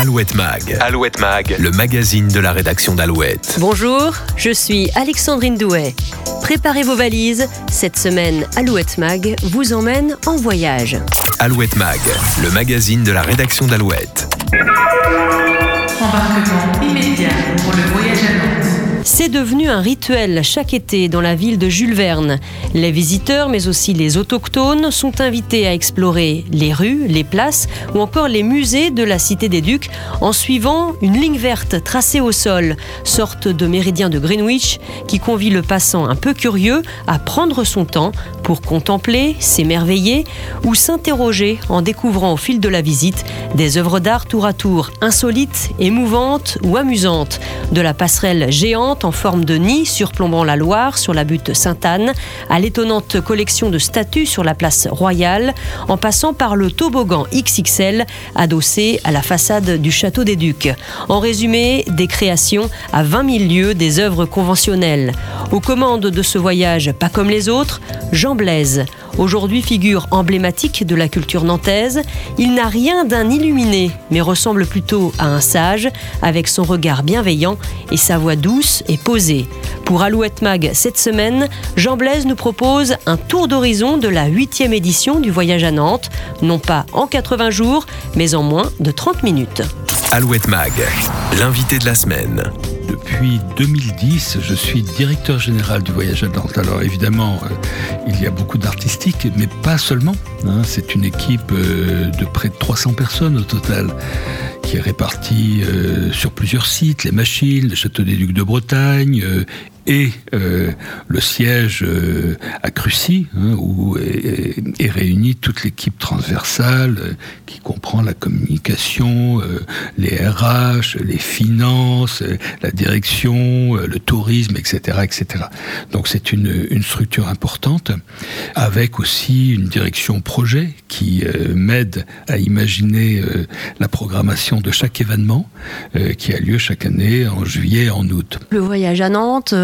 Alouette Mag. Alouette Mag, le magazine de la rédaction d'Alouette. Bonjour, je suis Alexandrine Douet. Préparez vos valises. Cette semaine, Alouette Mag vous emmène en voyage. Alouette Mag, le magazine de la rédaction d'Alouette. Embarquement immédiat pour le voyage à Nantes. C'est devenu un rituel chaque été dans la ville de Jules Verne. Les visiteurs, mais aussi les autochtones, sont invités à explorer les rues, les places ou encore les musées de la Cité des Ducs en suivant une ligne verte tracée au sol, sorte de méridien de Greenwich qui convie le passant un peu curieux à prendre son temps pour contempler, s'émerveiller ou s'interroger en découvrant au fil de la visite des œuvres d'art tour à tour insolites, émouvantes ou amusantes, de la passerelle géante en forme de nid surplombant la Loire sur la butte Sainte-Anne, à l'étonnante collection de statues sur la place Royale, en passant par le toboggan XXL adossé à la façade du château des Ducs. En résumé, des créations à 20 000 lieues des œuvres conventionnelles. Aux commandes de ce voyage, pas comme les autres, Jean Blaise. Aujourd'hui figure emblématique de la culture nantaise, il n'a rien d'un illuminé, mais ressemble plutôt à un sage, avec son regard bienveillant et sa voix douce et posée. Pour Alouette Mag cette semaine, Jean Blaise nous propose un tour d'horizon de la huitième édition du voyage à Nantes, non pas en 80 jours, mais en moins de 30 minutes. Alouette Mag, l'invité de la semaine. Depuis 2010, je suis directeur général du voyage à Nantes. Alors évidemment, euh, il y a beaucoup d'artistiques, mais pas seulement. Hein. C'est une équipe euh, de près de 300 personnes au total qui est répartie euh, sur plusieurs sites, les machines, le château des Ducs de Bretagne et euh, le siège euh, à Crucy, hein, où est, réunie toute l'équipe transversale euh, qui comprend la communication, les RH, les finances, la direction, le tourisme, etc. etc. Donc c'est une, une, structure importante, avec aussi une direction projet qui m'aide à imaginer la programmation de chaque événement qui a lieu chaque année en juillet et en août. Le voyage à Nantes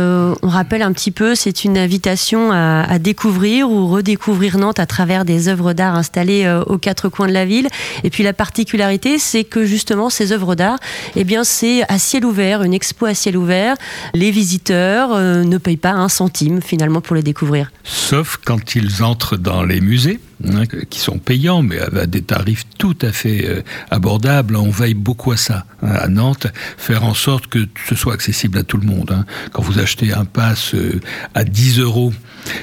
on rappelle un petit peu, c'est une invitation à, découvrir ou redécouvrir Nantes à travers des œuvres d'art installées euh, aux quatre coins de la ville. Et puis la particularité, c'est que justement ces œuvres d'art, eh bien c'est à ciel ouvert, une expo à ciel ouvert. Les visiteurs euh, ne payent pas un centime finalement pour les découvrir. Sauf quand ils entrent dans les musées. Hein, qui sont payants, mais à des tarifs tout à fait abordables. On veille beaucoup à ça, hein, à Nantes, faire en sorte que ce soit accessible à tout le monde. Hein. Quand vous achetez un pass euh, à 10 euros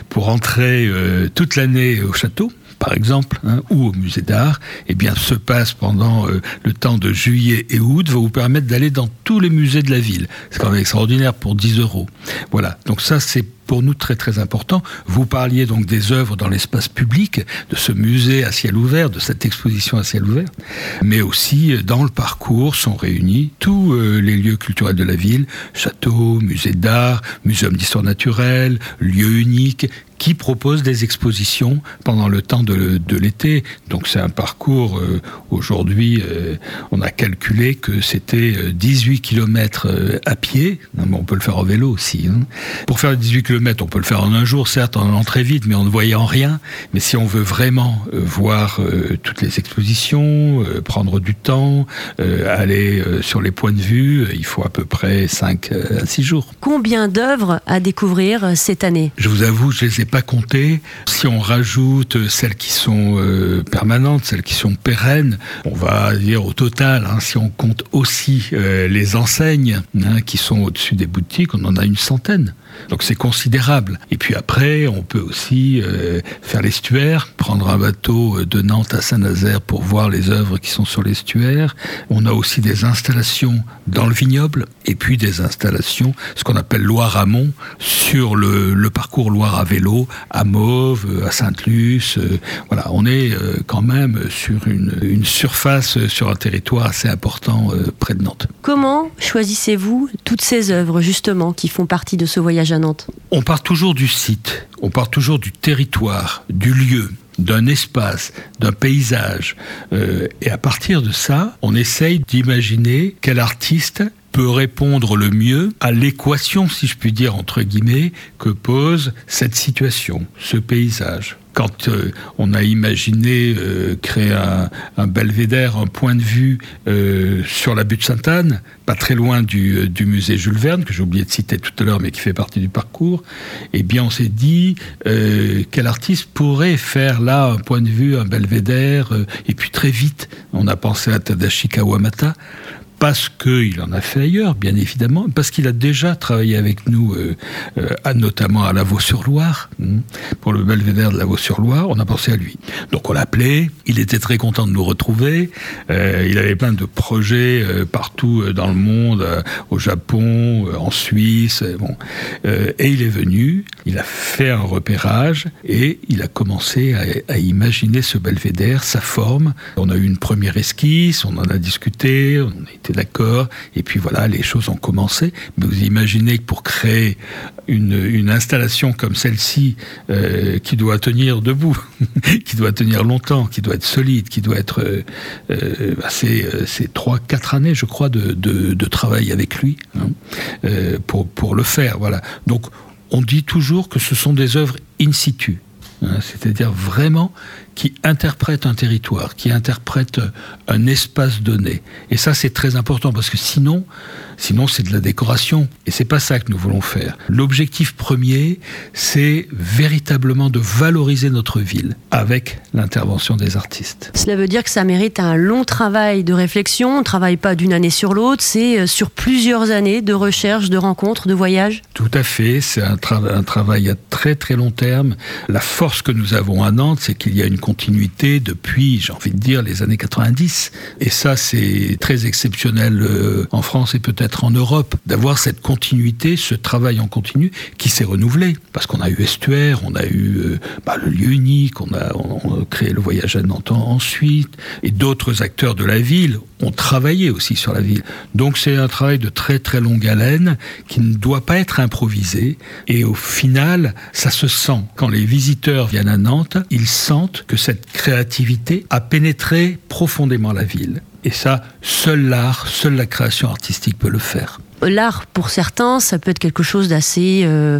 pour entrer euh, toute l'année au château, par exemple, ou au musée d'art, eh bien, ce passe pendant euh, le temps de juillet et août va vous permettre d'aller dans tous les musées de la ville. C'est quand même extraordinaire pour 10 euros. Voilà. Donc ça, c'est pour nous très très important. Vous parliez donc des œuvres dans l'espace public, de ce musée à ciel ouvert, de cette exposition à ciel ouvert, mais aussi euh, dans le parcours sont réunis tous euh, les lieux culturels de la ville, châteaux, musées d'art, muséum d'histoire naturelle, lieux uniques, qui proposent des expositions pendant le temps de, l'été. Donc c'est un parcours, euh, aujourd'hui, on a calculé que c'était 18 km à pied, on peut le faire en vélo aussi. Hein. Pour faire 18 km, on peut le faire en un jour, certes, en allant très vite, mais en ne voyant rien. Mais si on veut vraiment euh, voir euh, toutes les expositions, euh, prendre du temps, aller sur les points de vue, il faut à peu près 5 à 6 jours. Combien d'œuvres à découvrir cette année? Je vous avoue, je ne les ai pas comptées. Si on rajoute celles qui sont permanentes, celles qui sont pérennes, on va dire au total, hein, si on compte aussi les enseignes hein, qui sont au-dessus des boutiques, on en a une centaine. Donc c'est considérable. Et puis après, on peut aussi euh, faire l'estuaire, prendre un bateau euh, de Nantes à Saint-Nazaire pour voir les œuvres qui sont sur l'estuaire. On a aussi des installations dans le vignoble et puis des installations, ce qu'on appelle Loire-Amont, sur le, parcours Loire à vélo, à Mauve, euh, à Sainte-Luce. voilà, on est quand même sur une, surface, sur un territoire assez important près de Nantes. Comment choisissez-vous toutes ces œuvres justement qui font partie de ce voyage? On part toujours du site, on part toujours du territoire, du lieu d'un espace, d'un paysage. Euh, et à partir de ça, on essaye d'imaginer quel artiste peut répondre le mieux à l'équation, si je puis dire, entre guillemets, que pose cette situation, ce paysage. Quand euh, on a imaginé euh, créer un, belvédère, un point de vue euh, sur la butte Sainte-Anne, pas très loin du, musée Jules Verne, que j'ai oublié de citer tout à l'heure, mais qui fait partie du parcours, eh bien on s'est dit quel artiste pourrait faire là un point de vue, un belvédère, et puis très vite, on a pensé à Tadashi Kawamata, parce qu'il en a fait ailleurs, bien évidemment, parce qu'il a déjà travaillé avec nous, euh, euh, notamment à Lavaux-sur-Loire, hmm, pour le belvédère de Lavaux-sur-Loire, on a pensé à lui. Donc on l'appelait, il était très content de nous retrouver, euh, il avait plein de projets partout dans le monde, au Japon, en Suisse, bon. et il est venu, il a fait un repérage, et il a commencé à, à imaginer ce belvédère, sa forme. On a eu une première esquisse, on en a discuté, on a été d'accord. Et puis voilà, les choses ont commencé. Mais vous imaginez que pour créer une, installation comme celle-ci, euh, qui doit tenir debout, qui doit tenir longtemps, qui doit être solide, qui doit être... Euh, euh, c'est trois, quatre années, je crois, de, de, travail avec lui hein, pour, pour le faire. Voilà. Donc, on dit toujours que ce sont des œuvres in situ. Hein, c'est-à-dire vraiment qui interprète un territoire, qui interprète un espace donné. Et ça, c'est très important parce que sinon, sinon c'est de la décoration. Et c'est pas ça que nous voulons faire. L'objectif premier, c'est véritablement de valoriser notre ville avec l'intervention des artistes. Cela veut dire que ça mérite un long travail de réflexion. On ne travaille pas d'une année sur l'autre, c'est euh, sur plusieurs années de recherche, de rencontres, de voyages. Tout à fait. C'est un, un travail à très très long terme. La force que nous avons à Nantes, c'est qu'il y a une continuité depuis, j'ai envie de dire, les années 90. Et ça, c'est très exceptionnel euh, en France et peut-être en Europe, d'avoir cette continuité, ce travail en continu qui s'est renouvelé. Parce qu'on a eu Estuaire, on a eu euh, bah, le lieu unique, on a, créé le voyage à Nantes ensuite, et d'autres acteurs de la ville ont travaillé aussi sur la ville. Donc c'est un travail de très très longue haleine qui ne doit pas être improvisé. Et au final, ça se sent. Quand les visiteurs viennent à Nantes, ils sentent que cette créativité a pénétré profondément la ville. Et ça, seul l'art, seule la création artistique peut le faire l'art, pour certains, ça peut être quelque chose d'assez euh,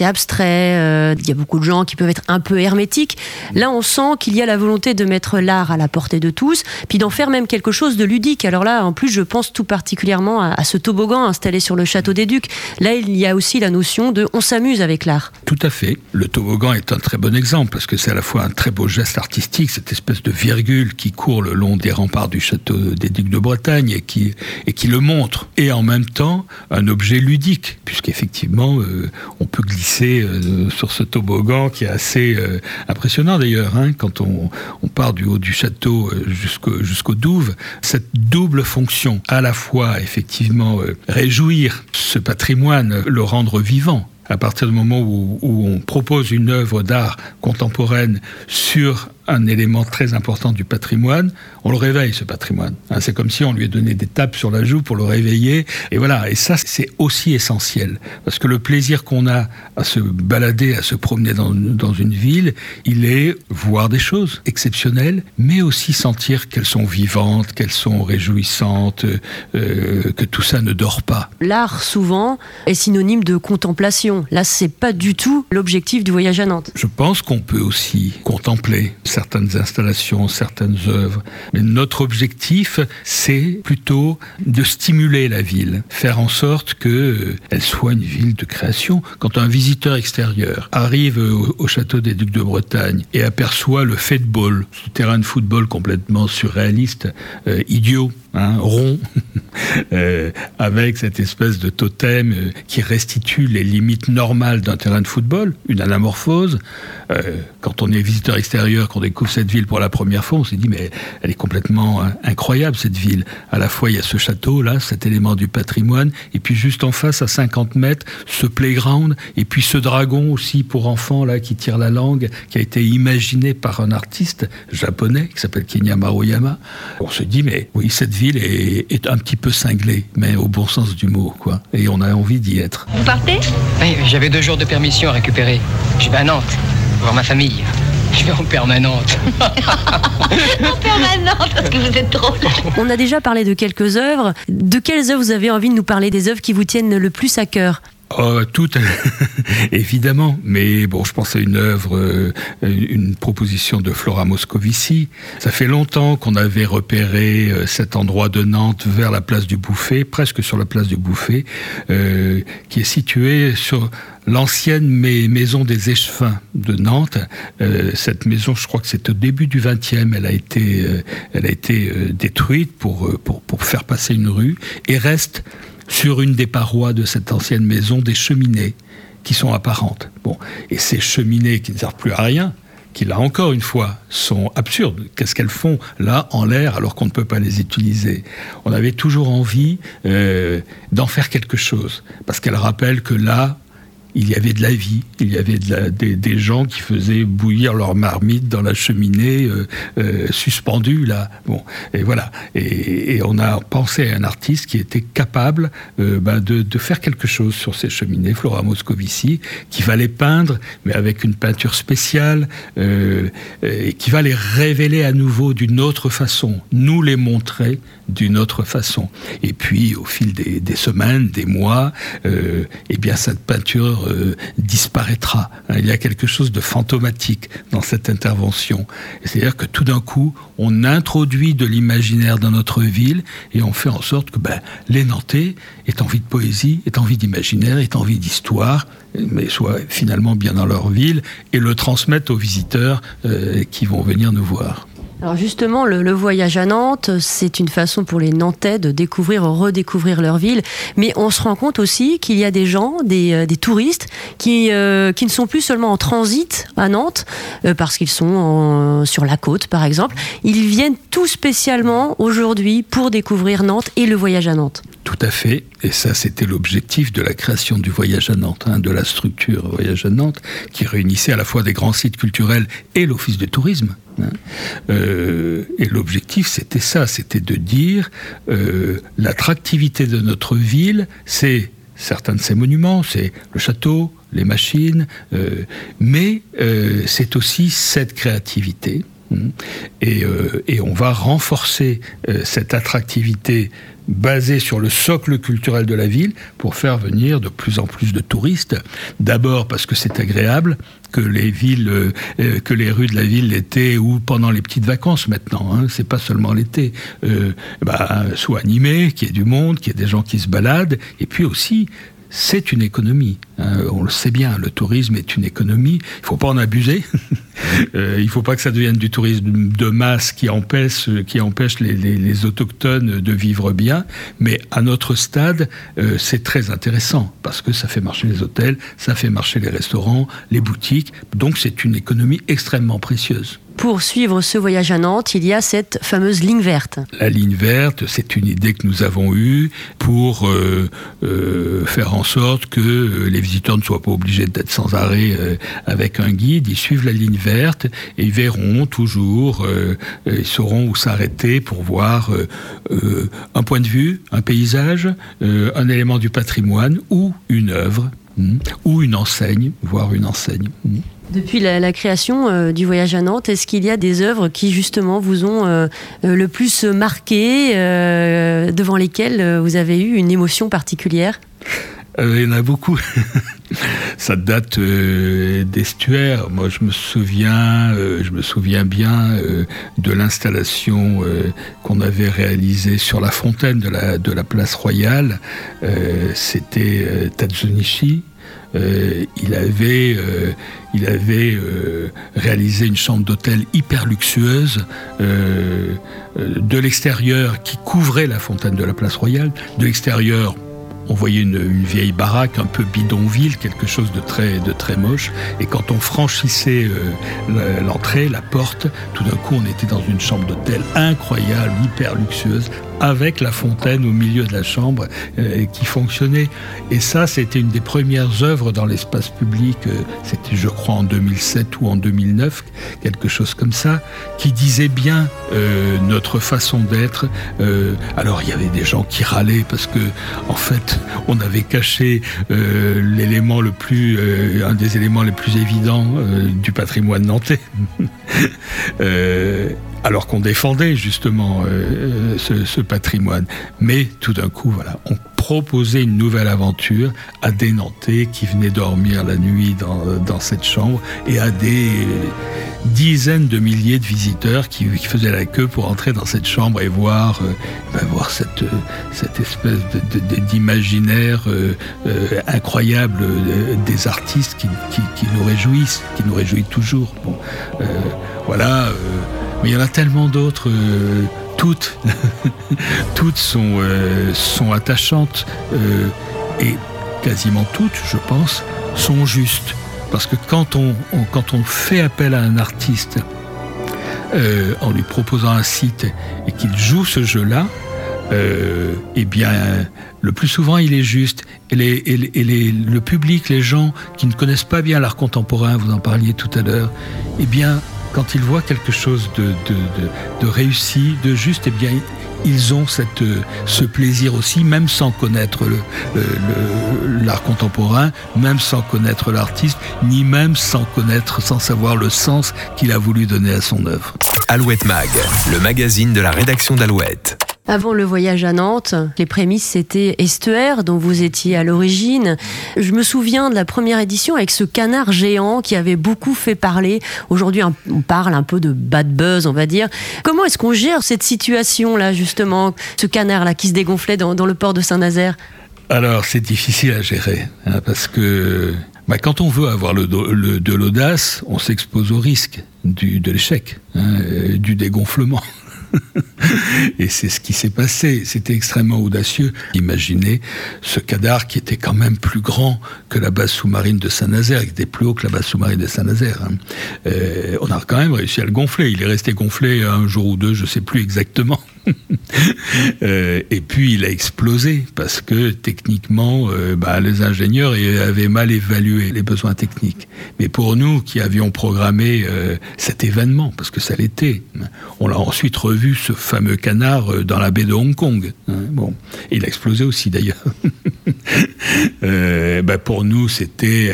abstrait. Euh, il y a beaucoup de gens qui peuvent être un peu hermétiques. Là, on sent qu'il y a la volonté de mettre l'art à la portée de tous, puis d'en faire même quelque chose de ludique. Alors là, en plus, je pense tout particulièrement à, ce toboggan installé sur le château des Ducs. Là, il y a aussi la notion de on s'amuse avec l'art. Tout à fait. Le toboggan est un très bon exemple parce que c'est à la fois un très beau geste artistique, cette espèce de virgule qui court le long des remparts du château des Ducs de Bretagne et qui, et qui le montre. Et en même temps, un objet ludique, puisqu'effectivement, euh, on peut glisser euh, sur ce toboggan qui est assez euh, impressionnant d'ailleurs, hein, quand on, part du haut du château jusqu'au jusqu'au Douve, cette double fonction, à la fois effectivement réjouir ce patrimoine, le rendre vivant, à partir du moment où, où on propose une œuvre d'art contemporaine sur un élément très important du patrimoine, on le réveille, ce patrimoine. Hein, c'est comme si on lui donné des tapes sur la joue pour le réveiller. Et voilà, et ça, c'est aussi essentiel. Parce que le plaisir qu'on a à se balader, à se promener dans, dans, une ville, il est voir des choses exceptionnelles, mais aussi sentir qu'elles sont vivantes, qu'elles sont réjouissantes, euh, que tout ça ne dort pas. L'art, souvent, est synonyme de contemplation. Là, c'est pas du tout l'objectif du voyage à Nantes. Je pense qu'on peut aussi contempler certaines installations, certaines œuvres. Mais notre objectif, c'est plutôt de stimuler la ville, faire en sorte qu'elle euh, soit une ville de création. Quand un visiteur extérieur arrive au, château des Ducs de Bretagne et aperçoit le football, ce terrain de football complètement surréaliste, euh, idiot, hein, rond, euh, avec cette espèce de totem qui restitue les limites normales d'un terrain de football, une anamorphose. quand on est visiteur extérieur, qu'on découvre cette ville pour la première fois, on s'est dit, mais elle est complètement hein, incroyable, cette ville. À la fois, il y a ce château, là, cet élément du patrimoine, et puis juste en face, à 50 mètres, ce playground, et puis ce dragon aussi pour enfants, là, qui tire la langue, qui a été imaginé par un artiste japonais qui s'appelle Kenya Maruyama. On se dit, mais oui, cette ville est, est, un petit peu cinglée, mais au bon sens du mot, quoi. Et on a envie d'y être. Vous partez? Oui, j'avais deux jours de permission à récupérer. Je vais à Nantes, voir ma famille. Je vais en permanente. en permanente, parce que vous êtes trop. On a déjà parlé de quelques œuvres. De quelles œuvres vous avez envie de nous parler Des œuvres qui vous tiennent le plus à cœur? Oh, tout, évidemment. Mais bon, je pense à une œuvre, euh, une proposition de Flora Moscovici. Ça fait longtemps qu'on avait repéré euh, cet endroit de Nantes vers la place du Bouffet, presque sur la place du Bouffet, euh, qui est situé sur l'ancienne maison des échevins de Nantes. cette maison, je crois que c'est au début du XXe, elle a été, elle a été détruite pour, pour, pour faire passer une rue et reste sur une des parois de cette ancienne maison des cheminées qui sont apparentes. Bon, et ces cheminées qui ne servent plus à rien, qui là encore une fois sont absurdes. Qu'est-ce qu'elles font là en l'air alors qu'on ne peut pas les utiliser? On avait toujours envie euh, d'en faire quelque chose parce qu'elles rappellent que là, il y avait de la vie, il y avait des, gens qui faisaient bouillir leur marmite dans la cheminée euh, euh, suspendue là. Bon, et voilà. Et, on a pensé à un artiste qui était capable euh, bah, de, faire quelque chose sur ces cheminées, Flora Moscovici, qui va les peindre, mais avec une peinture spéciale, et qui va les révéler à nouveau d'une autre façon, nous les montrer d'une autre façon. Et puis, au fil des, semaines, des mois, eh bien cette peinture euh, disparaîtra. Il y a quelque chose de fantomatique dans cette intervention. C'est-à-dire que tout d'un coup, on introduit de l'imaginaire dans notre ville et on fait en sorte que ben, les Nantais aient envie de poésie, aient envie d'imaginaire, aient envie d'histoire, mais soient finalement bien dans leur ville et le transmettent aux visiteurs euh, qui vont venir nous voir. Alors justement, le, voyage à Nantes, c'est une façon pour les Nantais de découvrir, redécouvrir leur ville. Mais on se rend compte aussi qu'il y a des gens, des, euh, touristes, qui, euh, qui ne sont plus seulement en transit à Nantes, euh, parce qu'ils sont sur la côte, par exemple. Ils viennent tout spécialement aujourd'hui pour découvrir Nantes et le voyage à Nantes. Tout à fait. Et ça, c'était l'objectif de la création du voyage à Nantes, hein, de la structure voyage à Nantes, qui réunissait à la fois des grands sites culturels et l'office de tourisme. Hein. Euh, et l'objectif, c'était ça, c'était de dire euh, l'attractivité de notre ville, c'est certains de ses monuments, c'est le château, les machines, euh, mais c'est aussi cette créativité. Hein. Et, et, on va renforcer cette attractivité basé sur le socle culturel de la ville pour faire venir de plus en plus de touristes. D'abord parce que c'est agréable que les villes, euh, que les rues de la ville l'été ou pendant les petites vacances maintenant, hein, c'est pas seulement l'été, euh, bah, soient animées, qu'il y ait du monde, qu'il y ait des gens qui se baladent, et puis aussi c'est une économie. Hein, on le sait bien, le tourisme est une économie. Il ne faut pas en abuser. euh, il ne faut pas que ça devienne du tourisme de masse qui empêche, qui empêche les, autochtones de vivre bien. Mais à notre stade, euh, c'est très intéressant parce que ça fait marcher les hôtels, ça fait marcher les restaurants, les boutiques. Donc c'est une économie extrêmement précieuse pour suivre ce voyage à Nantes, il y a cette fameuse ligne verte. La ligne verte, c'est une idée que nous avons eue pour euh, euh, faire en sorte que euh, les visiteurs ne soient pas obligés d'être sans arrêt avec un guide. Ils suivent la ligne verte et ils verront toujours, ils sauront où s'arrêter pour voir un point de vue, un paysage, un élément du patrimoine ou une œuvre hmm, ou une enseigne, voire une enseigne. Hmm. Depuis la, création euh, du voyage à Nantes, est-ce qu'il y a des œuvres qui justement vous ont euh, euh, le plus marqué, devant lesquelles vous avez eu une émotion particulière? Il y en a beaucoup. Ça date d'estuaire. Moi, je me souviens, je me souviens bien de l'installation qu'on avait réalisée sur la fontaine de la, place royale. C'était Tadzunichi euh, il avait, euh, euh, réalisé une chambre d'hôtel hyper luxueuse de l'extérieur qui couvrait la fontaine de la place royale. De l'extérieur, on voyait une, vieille baraque un peu bidonville, quelque chose de très, de très moche. Et quand on franchissait l'entrée, la porte, tout d'un coup, on était dans une chambre d'hôtel incroyable, hyper luxueuse, avec la fontaine au milieu de la chambre euh, qui fonctionnait. Et ça, c'était une des premières œuvres dans l'espace public, euh, c'était je crois en 2007 ou en 2009, quelque chose comme ça, qui disait bien euh, notre façon d'être. alors il y avait des gens qui râlaient parce que en fait on avait caché l'élément le plus, un des éléments les plus évidents du patrimoine nantais. alors qu'on défendait justement ce, patrimoine. Mais tout d'un coup, voilà, on proposait une nouvelle aventure à des Nantais qui venaient dormir la nuit dans, dans cette chambre et à des dizaines de milliers de visiteurs qui, faisaient la queue pour entrer dans cette chambre et voir, euh, ben, voir cette, cette espèce d'imaginaire euh, euh, incroyable des artistes qui, qui, nous réjouissent, qui nous réjouit toujours. Bon, voilà, mais il y en a tellement d'autres toutes, toutes sont, sont attachantes et quasiment toutes, je pense, sont justes. Parce que quand on, quand on fait appel à un artiste euh, en lui proposant un site et qu'il joue ce jeu-là, euh, eh bien, le plus souvent, il est juste. Et, le public, les gens qui ne connaissent pas bien l'art contemporain, vous en parliez tout à l'heure, eh bien, quand ils voient quelque chose de, réussi, de juste, eh bien, ils ont cette, ce plaisir aussi, même sans connaître l'art contemporain, même sans connaître l'artiste, ni même sans connaître, sans savoir le sens qu'il a voulu donner à son œuvre. Alouette Mag, le magazine de la rédaction d'Alouette. Avant le voyage à Nantes, les prémices c'était Estuaire, dont vous étiez à l'origine. Je me souviens de la première édition avec ce canard géant qui avait beaucoup fait parler. Aujourd'hui, on parle un peu de bad buzz, on va dire. Comment est-ce qu'on gère cette situation-là, justement, ce canard-là qui se dégonflait dans, le port de Saint-Nazaire? Alors, c'est difficile à gérer, hein, parce que bah, quand on veut avoir de l'audace, on s'expose au risque de l'échec, hein, du dégonflement. et c'est ce qui s'est passé. C'était extrêmement audacieux. Imaginez ce cadavre qui était quand même plus grand que la base sous-marine de Saint-Nazaire, qui était plus haut que la base sous-marine de Saint-Nazaire. Hein. Euh, on a quand même réussi à le gonfler. Il est resté gonflé un jour ou deux, je ne sais plus exactement. Euh, et puis il a explosé parce que techniquement, euh, bah, les ingénieurs avaient mal évalué les besoins techniques. Mais pour nous qui avions programmé euh, cet événement, parce que ça l'était, on l'a ensuite revu ce fameux canard dans la baie de Hong Kong. Hein, bon, il a explosé aussi d'ailleurs. bah, pour nous, c'était,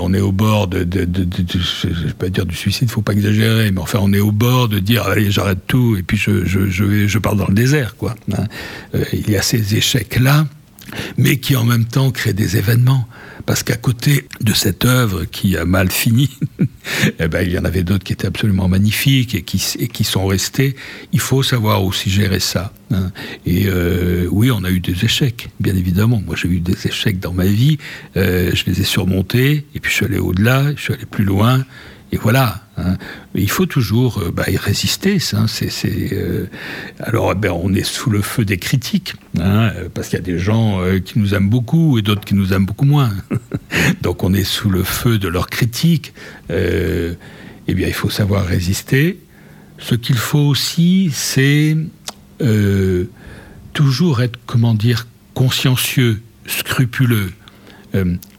on est au bord de, de, je vais pas dire du suicide, faut pas exagérer, mais enfin, on est au bord de dire allez, j'arrête tout et puis je vais je parle dans le désert, quoi. Hein. Euh, il y a ces échecs-là, mais qui en même temps créent des événements. Parce qu'à côté de cette œuvre qui a mal fini, eh ben, il y en avait d'autres qui étaient absolument magnifiques et qui, sont restés. Il faut savoir aussi gérer ça. Hein. Et euh, oui, on a eu des échecs, bien évidemment. Moi, j'ai eu des échecs dans ma vie. Euh, je les ai surmontés, et puis je suis allé au-delà, je suis allé plus loin. Et voilà. Hein. Il faut toujours euh, bah, y résister. Ça, c'est, euh, Alors, eh ben, on est sous le feu des critiques, hein, parce qu'il y a des gens euh, qui nous aiment beaucoup et d'autres qui nous aiment beaucoup moins. Donc, on est sous le feu de leurs critiques. eh bien, il faut savoir résister. Ce qu'il faut aussi, c'est toujours être, comment dire, consciencieux, scrupuleux.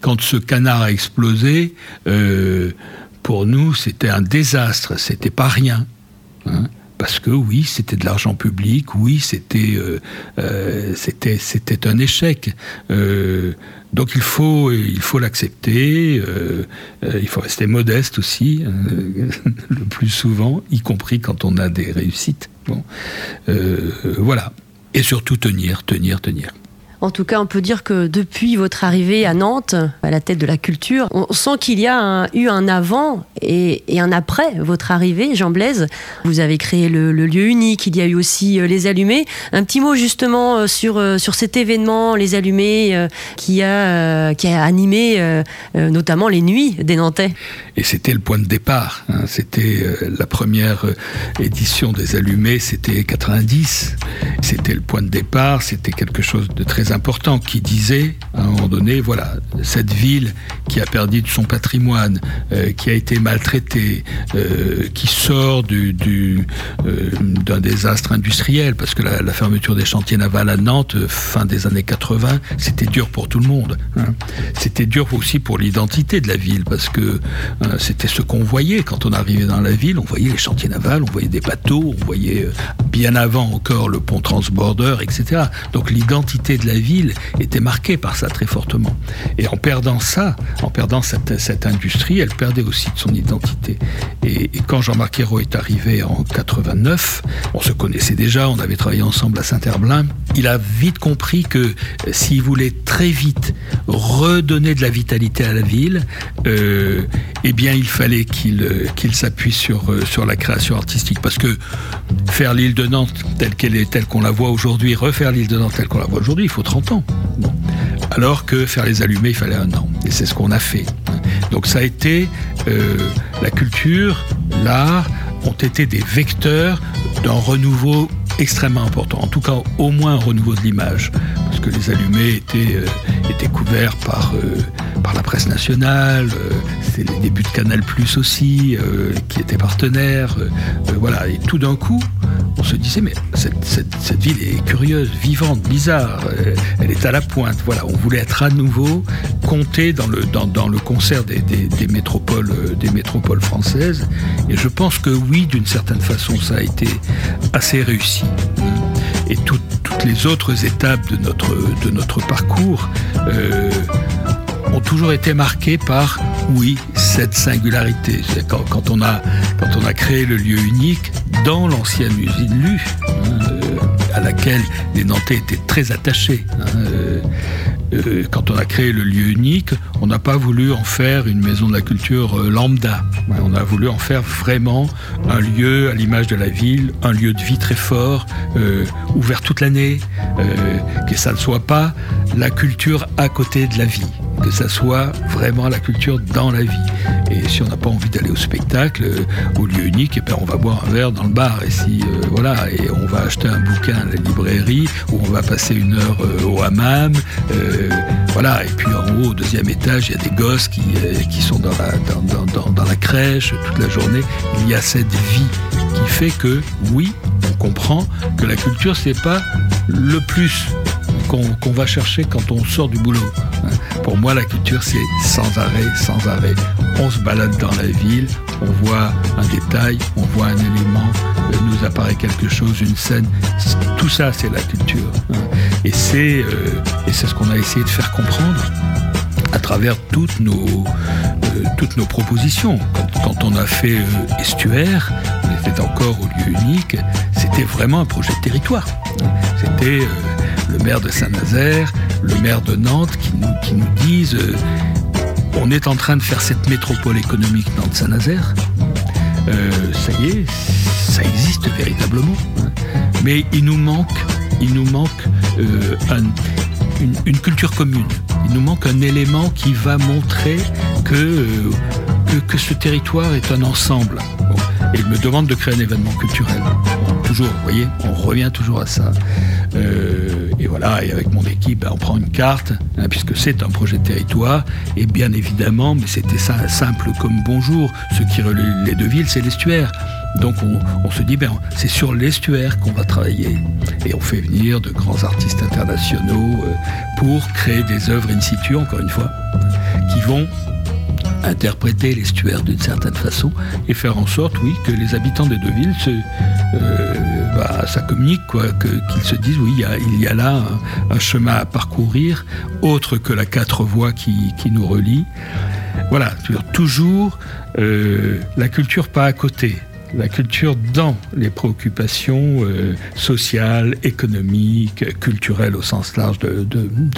quand ce canard a explosé, pour nous, c'était un désastre, c'était pas rien. Hein. parce que oui, c'était de l'argent public, oui, c'était euh, euh, c'était un échec. Euh, donc il faut il faut l'accepter. il faut rester modeste aussi, hein, le plus souvent, y compris quand on a des réussites. Bon, voilà. Et surtout tenir, tenir, tenir. En tout cas, on peut dire que depuis votre arrivée à Nantes, à la tête de la culture, on sent qu'il y a eu un avant et, un après votre arrivée, Jean Blaise. Vous avez créé le, lieu unique, il y a eu aussi euh, les allumés. Un petit mot justement euh, sur, euh, sur cet événement, les allumés, qui, a, qui a animé notamment les nuits des Nantais. Et c'était le point de départ. Hein. C'était la première édition des allumés, c'était 90. C'était le point de départ, c'était quelque chose de très important qui disait à un moment donné, voilà, cette ville qui a perdu de son patrimoine, euh, qui a été maltraitée, euh, qui sort du, euh, d'un désastre industriel, parce que la, fermeture des chantiers navals à Nantes, fin des années 80, c'était dur pour tout le monde. Hein. C'était dur aussi pour l'identité de la ville, parce que c'était ce qu'on voyait quand on arrivait dans la ville, on voyait les chantiers navals, on voyait des bateaux, on voyait bien avant encore le pont transborder, etc. Donc l'identité de la ville était marquée par ça très fortement. et en perdant ça, en perdant cette, industrie, elle perdait aussi de son identité. Et, quand Jean-Marc Ayrault est arrivé en 89, on se connaissait déjà, on avait travaillé ensemble à Saint-Herblain, il a vite compris que s'il voulait très vite redonner de la vitalité à la ville, euh, bien il fallait qu'il qu'il s'appuie sur, euh, sur la création artistique. Parce que faire l'île de Nantes telle qu'elle est, telle qu'on la voit aujourd'hui, refaire l'île de Nantes telle qu'on la voit aujourd'hui, il faut 30 ans. Alors que faire les allumés, il fallait un an. Et c'est ce qu'on a fait. Donc ça a été euh, la culture, l'art ont été des vecteurs d'un renouveau extrêmement important. En tout cas, au moins un renouveau de l'image. Parce que les allumés étaient, euh, couverts euh, par la presse nationale, c'est les débuts de Canal Plus aussi, qui étaient partenaires. voilà, et tout d'un coup, on se disait, mais cette, ville est curieuse, vivante, bizarre, euh, elle est à la pointe. Voilà, on voulait être à nouveau compté dans le, dans, le concert des, métropoles, euh, des métropoles françaises. Et je pense que oui, d'une certaine façon, ça a été assez réussi. Et toutes les autres étapes de notre, de notre parcours euh, ont toujours été marquées par, oui, cette singularité. Quand, on a, quand on a créé le lieu unique, dans l'ancienne usine Lu, euh, à laquelle les Nantais étaient très attachés. Hein, euh, euh, quand on a créé le lieu unique, on n'a pas voulu en faire une maison de la culture lambda. On a voulu en faire vraiment un lieu à l'image de la ville, un lieu de vie très fort, ouvert toute l'année, que ça ne soit pas la culture à côté de la vie que ça soit vraiment la culture dans la vie. Et si on n'a pas envie d'aller au spectacle, euh, au lieu unique, et eh bien on va boire un verre dans le bar. Et si euh, voilà, et on va acheter un bouquin à la librairie, ou on va passer une heure euh, au hammam. voilà. Et puis en haut, au deuxième étage, il y a des gosses qui, qui sont dans la, dans, dans, la crèche toute la journée. Il y a cette vie qui fait que oui, on comprend que la culture c'est pas le plus qu'on va chercher quand on sort du boulot. Pour moi, la culture, c'est sans arrêt, sans arrêt. On se balade dans la ville, on voit un détail, on voit un élément, euh, nous apparaît quelque chose, une scène. Tout ça, c'est la culture. Hein. Et c'est euh, ce qu'on a essayé de faire comprendre à travers toutes nos, euh, toutes nos propositions. Quand, on a fait Estuaire, on était encore au lieu unique, c'était vraiment un projet de territoire. C'était le maire de Saint-Nazaire, le maire de Nantes qui nous, disent euh, on est en train de faire cette métropole économique Nantes-Saint-Nazaire. Euh, ça y est, ça existe véritablement. Hein. Mais il nous manque, il nous manque euh, une, culture commune. Il nous manque un élément qui va montrer que, que, ce territoire est un ensemble. Et il me demande de créer un événement culturel. toujours, vous voyez, on revient toujours à ça. Et voilà, et avec mon équipe, ben, on prend une carte, hein, puisque c'est un projet de territoire, et bien évidemment, mais c'était simple comme bonjour, ce qui relie les deux villes, c'est l'estuaire. Donc on, se dit, ben, c'est sur l'estuaire qu'on va travailler. Et on fait venir de grands artistes internationaux euh, pour créer des œuvres in situ, encore une fois, qui vont interpréter l'estuaire d'une certaine façon et faire en sorte, oui, que les habitants des deux villes se, euh, bah, ça communique, quoi, qu'ils se disent, oui, il y a, là un, chemin à parcourir, autre que la quatre voies qui, nous relie. Voilà, toujours euh, la culture pas à côté, la culture dans les préoccupations euh, sociales, économiques, culturelles au sens large de,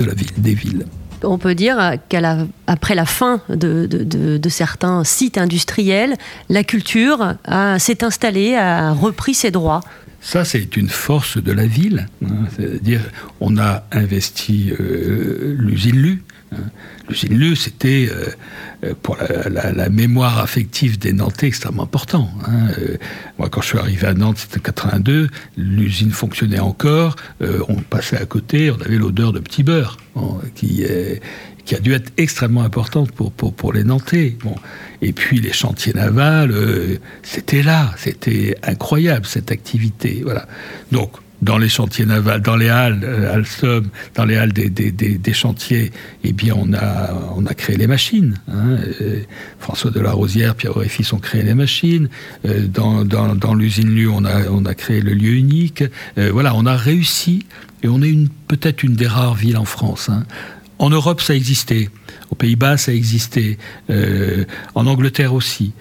la ville, des villes on peut dire qu'après la fin de, certains sites industriels, la culture s'est installée, a repris ses droits. Ça, c'est une force de la ville. Hein. C'est-à-dire, on a investi euh, l'usine Lu. L'usine Lu, c'était euh, pour la, mémoire affective des Nantais extrêmement important. Hein. Euh, moi, quand je suis arrivé à Nantes, c'était 82, l'usine fonctionnait encore, on passait à côté, on avait l'odeur de petit beurre, qui, qui a dû être extrêmement importante pour, pour, pour les Nantais. Bon. Et puis les chantiers navals, euh, c'était là, c'était incroyable cette activité. Voilà. Donc, dans les chantiers navals, dans les halles, euh, Alstom, dans les halles des, chantiers, eh bien, on a, on a créé les machines. Hein. Euh, François de la Rosière, Pierre Auréfis ont créé les machines. dans, dans, dans l'usine Lu, on a, on a créé le lieu unique. voilà, on a réussi, et on est peut-être une des rares villes en France, hein, En Europe, ça existait. Aux Pays-Bas, ça existait. Euh, en Angleterre aussi.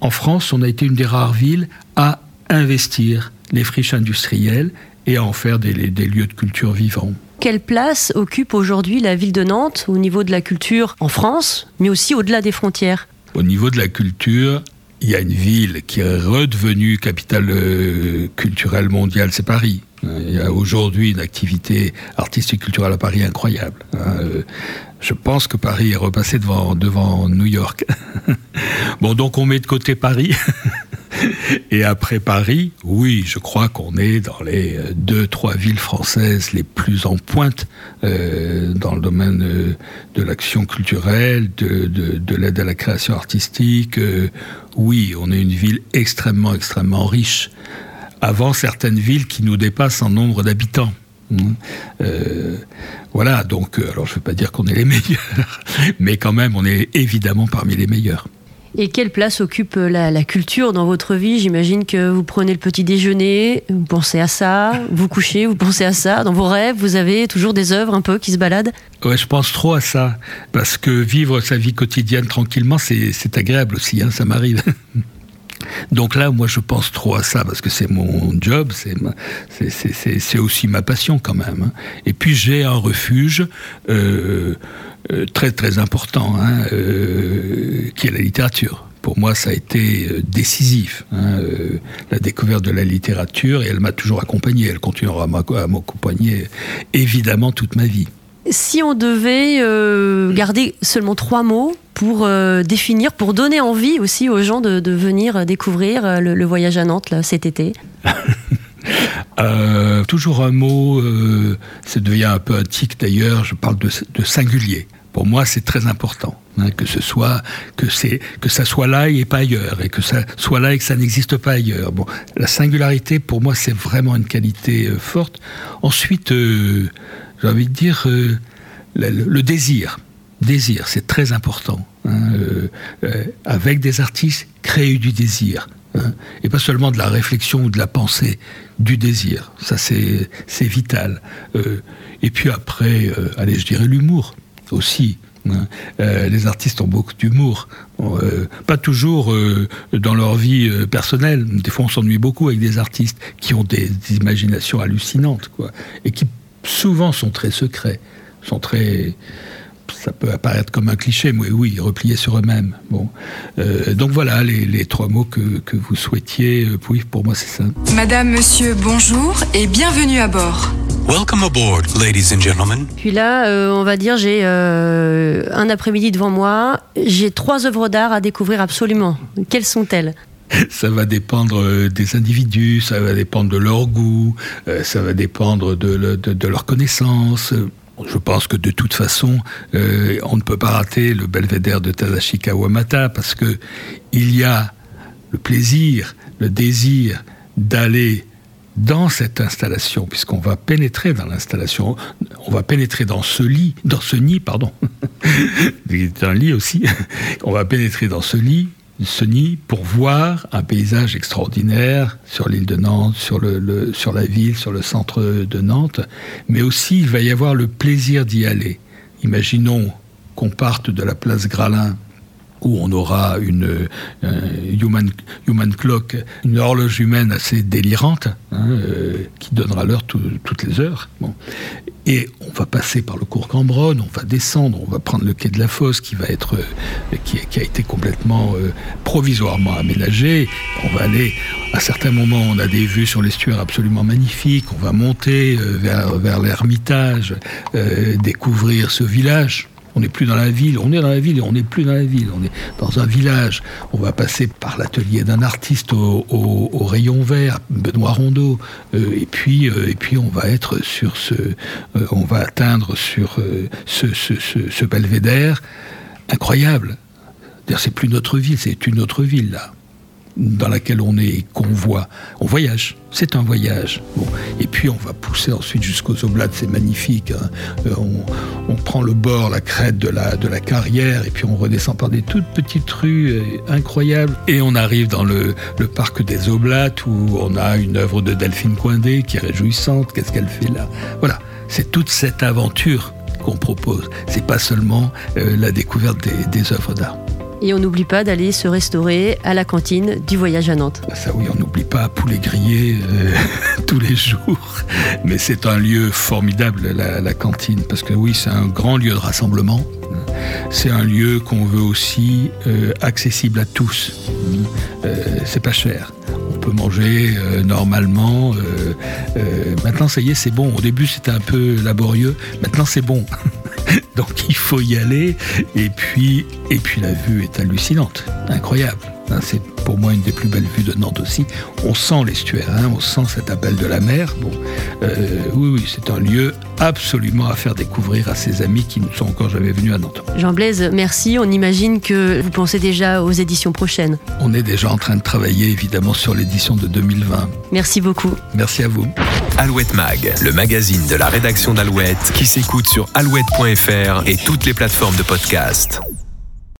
En France, on a été une des rares villes à investir les friches industrielles et à en faire des, des lieux de culture vivants. Quelle place occupe aujourd'hui la ville de Nantes au niveau de la culture en France, mais aussi au-delà des frontières? Au niveau de la culture, il y a une ville qui est redevenue capitale euh, culturelle mondiale, c'est Paris. Il y a aujourd'hui une activité artistique culturelle à Paris incroyable. Hein. Je pense que Paris est repassé devant, devant New York. bon, donc on met de côté Paris. Et après Paris, oui, je crois qu'on est dans les euh, deux, trois villes françaises les plus en pointe euh, dans le domaine euh, de l'action culturelle, de, de, l'aide à la création artistique. oui, on est une ville extrêmement, extrêmement riche. Avant certaines villes qui nous dépassent en nombre d'habitants. Hein. voilà, donc, alors je ne veux pas dire qu'on est les meilleurs, mais quand même, on est évidemment parmi les meilleurs. Et quelle place occupe la, culture dans votre vie? J'imagine que vous prenez le petit déjeuner, vous pensez à ça, vous couchez, vous pensez à ça. Dans vos rêves, vous avez toujours des œuvres un peu qui se baladent? Ouais, je pense trop à ça. Parce que vivre sa vie quotidienne tranquillement, c'est agréable aussi, hein, ça m'arrive. Donc là, moi, je pense trop à ça parce que c'est mon job, c'est aussi ma passion quand même. Hein. Et puis j'ai un refuge euh, euh, très très important, hein, euh, qui est la littérature. Pour moi, ça a été décisif, hein, la découverte de la littérature, et elle m'a toujours accompagné. Elle continuera à m'accompagner évidemment toute ma vie. Si on devait garder seulement trois mots pour définir, pour donner envie aussi aux gens de, venir découvrir le, voyage à Nantes cet été toujours un mot, ça devient un peu tic d'ailleurs, je parle de singulier. Pour moi, c'est très important hein, que ce soit que c'est que ça soit là et pas ailleurs, et que ça soit là et que ça n'existe pas ailleurs. Bon, la singularité, pour moi, c'est vraiment une qualité euh, forte. Ensuite, euh, j'ai envie de dire euh, le, désir. Désir, c'est très important. Hein, avec des artistes, créer du désir. Hein, et pas seulement de la réflexion ou de la pensée, du désir. Ça, c'est vital. et puis après, allez, je dirais l'humour aussi. Hein. Euh, les artistes ont beaucoup d'humour, euh, pas toujours euh, dans leur vie personnelle. Des fois, on s'ennuie beaucoup avec des artistes qui ont des, imaginations hallucinantes, quoi, et qui souvent sont très secrets, sont très ça peut apparaître comme un cliché, mais oui, repliés sur eux-mêmes. Bon. donc voilà les, trois mots que, que vous souhaitiez. Oui, pour moi, c'est ça. Madame, monsieur, bonjour et bienvenue à bord. Welcome aboard, ladies and gentlemen. Puis là, euh, on va dire, j'ai euh, un après-midi devant moi. J'ai trois œuvres d'art à découvrir absolument. Quelles sont-elles? Ça va dépendre euh, des individus, ça va dépendre de leur goût, ça va dépendre de, leur connaissance. Je pense que de toute façon, on ne peut pas rater le belvédère de Tadashi Kawamata parce que il y a le plaisir, le désir d'aller dans cette installation, puisqu'on va pénétrer dans l'installation, on va pénétrer dans ce lit, dans ce nid, pardon, c'est un lit aussi, on va pénétrer dans ce lit, nid, pour voir un paysage extraordinaire sur l'île de Nantes, sur, le, sur la ville, sur le centre de Nantes, mais aussi il va y avoir le plaisir d'y aller. Imaginons qu'on parte de la place Gralin où on aura une human, human clock, une horloge humaine assez délirante, hein, euh, qui donnera l'heure toutes les heures. Bon. Et on va passer par le cours Cambronne, on va descendre, on va prendre le quai de la Fosse qui va être, euh, qui, a été complètement euh, provisoirement aménagé. On va aller, à certains moments, on a des vues sur l'estuaire absolument magnifiques. On va monter vers, vers l'Ermitage, découvrir ce village on n'est plus dans la ville, on est dans la ville et on n'est plus dans la ville, on est dans un village. On va passer par l'atelier d'un artiste au, rayon vert, Benoît Rondeau, euh, et puis euh, et puis on va être sur ce, euh, on va atteindre sur ce, ce, ce, belvédère incroyable. C'est plus notre ville, c'est une autre ville là dans laquelle on est, qu'on voit. On voyage, c'est un voyage. Et puis on va pousser ensuite jusqu'aux Oblates, c'est magnifique. Hein. Euh, on, prend le bord, la crête de la, carrière, et puis on redescend par des toutes petites rues euh, incroyables. Et on arrive dans le, parc des Oblates, où on a une œuvre de Delphine Coindé qui est réjouissante. Qu'est-ce qu'elle fait là? Voilà, c'est toute cette aventure qu'on propose. C'est pas seulement euh, la découverte des œuvres d'art. Et on n'oublie pas d'aller se restaurer à la cantine du voyage à Nantes. Ça oui, on n'oublie pas poulet grillé euh, tous les jours. Mais c'est un lieu formidable, la, cantine, parce que oui, c'est un grand lieu de rassemblement. C'est un lieu qu'on veut aussi euh, accessible à tous. Euh, c'est pas cher. On peut manger normalement. maintenant, ça y est, c'est bon. Au début, c'était un peu laborieux. Maintenant, c'est bon. Donc il faut y aller. Et puis, et puis la vue est hallucinante, incroyable. Hein, c'est pour moi une des plus belles vues de Nantes aussi. On sent l'estuaire, hein, on sent cet appel de la mer. Bon, euh, oui, oui, c'est un lieu absolument à faire découvrir à ses amis qui ne sont encore jamais venus à Nantes. Jean Blaise, merci. On imagine que vous pensez déjà aux éditions prochaines. On est déjà en train de travailler évidemment sur l'édition de 2020. Merci beaucoup. Merci à vous. Alouette Mag, le magazine de la rédaction d'Alouette qui s'écoute sur alouette.fr et toutes les plateformes de podcast.